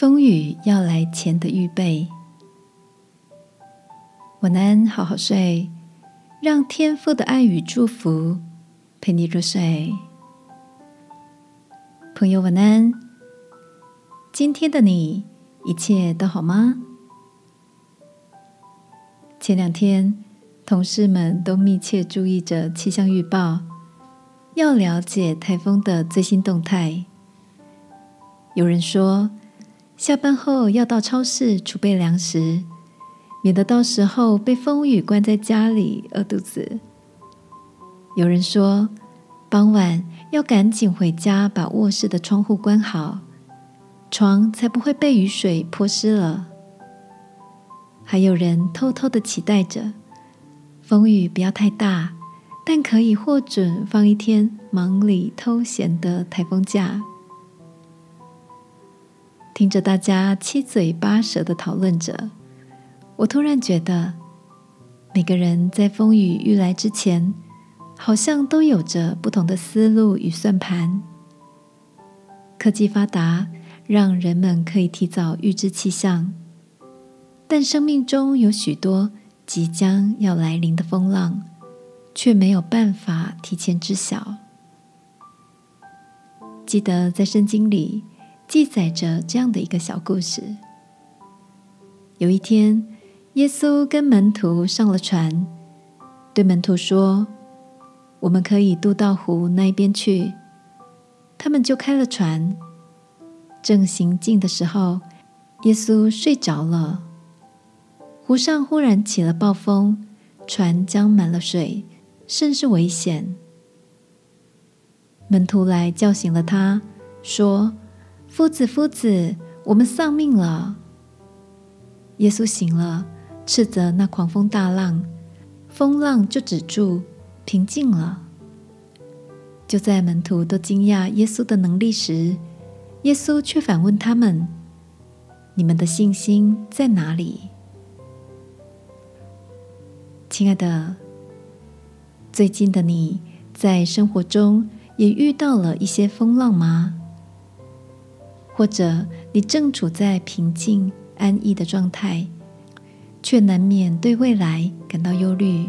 风雨要来前的预备。晚安，好好睡，让天父的爱与祝福陪你入睡。朋友，晚安。今天的你一切都好吗？前两天，同事们都密切注意着气象预报，要了解台风的最新动态。有人说。下班后要到超市储备粮食，免得到时候被风雨关在家里饿肚子。有人说，傍晚要赶紧回家，把卧室的窗户关好，床才不会被雨水泼湿了。还有人偷偷的期待着，风雨不要太大，但可以获准放一天忙里偷闲的台风假。听着大家七嘴八舌的讨论着，我突然觉得，每个人在风雨欲来之前，好像都有着不同的思路与算盘。科技发达，让人们可以提早预知气象，但生命中有许多即将要来临的风浪，却没有办法提前知晓。记得在圣经里。记载着这样的一个小故事：有一天，耶稣跟门徒上了船，对门徒说：“我们可以渡到湖那边去。”他们就开了船。正行进的时候，耶稣睡着了。湖上忽然起了暴风，船将满了水，甚是危险。门徒来叫醒了他，说。夫子，夫子，我们丧命了。耶稣醒了，斥责那狂风大浪，风浪就止住，平静了。就在门徒都惊讶耶稣的能力时，耶稣却反问他们：“你们的信心在哪里？”亲爱的，最近的你在生活中也遇到了一些风浪吗？或者你正处在平静安逸的状态，却难免对未来感到忧虑。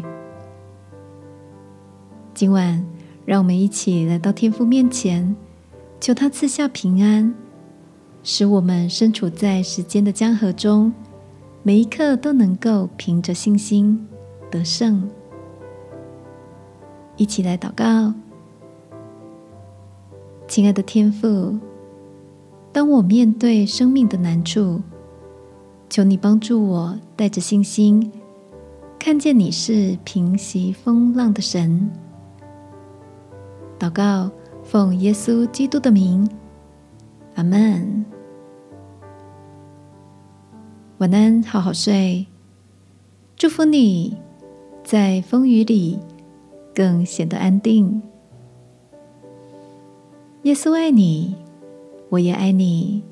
今晚，让我们一起来到天父面前，求他赐下平安，使我们身处在时间的江河中，每一刻都能够凭着信心得胜。一起来祷告，亲爱的天父。当我面对生命的难处，求你帮助我，带着信心，看见你是平息风浪的神。祷告，奉耶稣基督的名，阿门。晚安，好好睡。祝福你在风雨里更显得安定。耶稣爱你。我也爱你。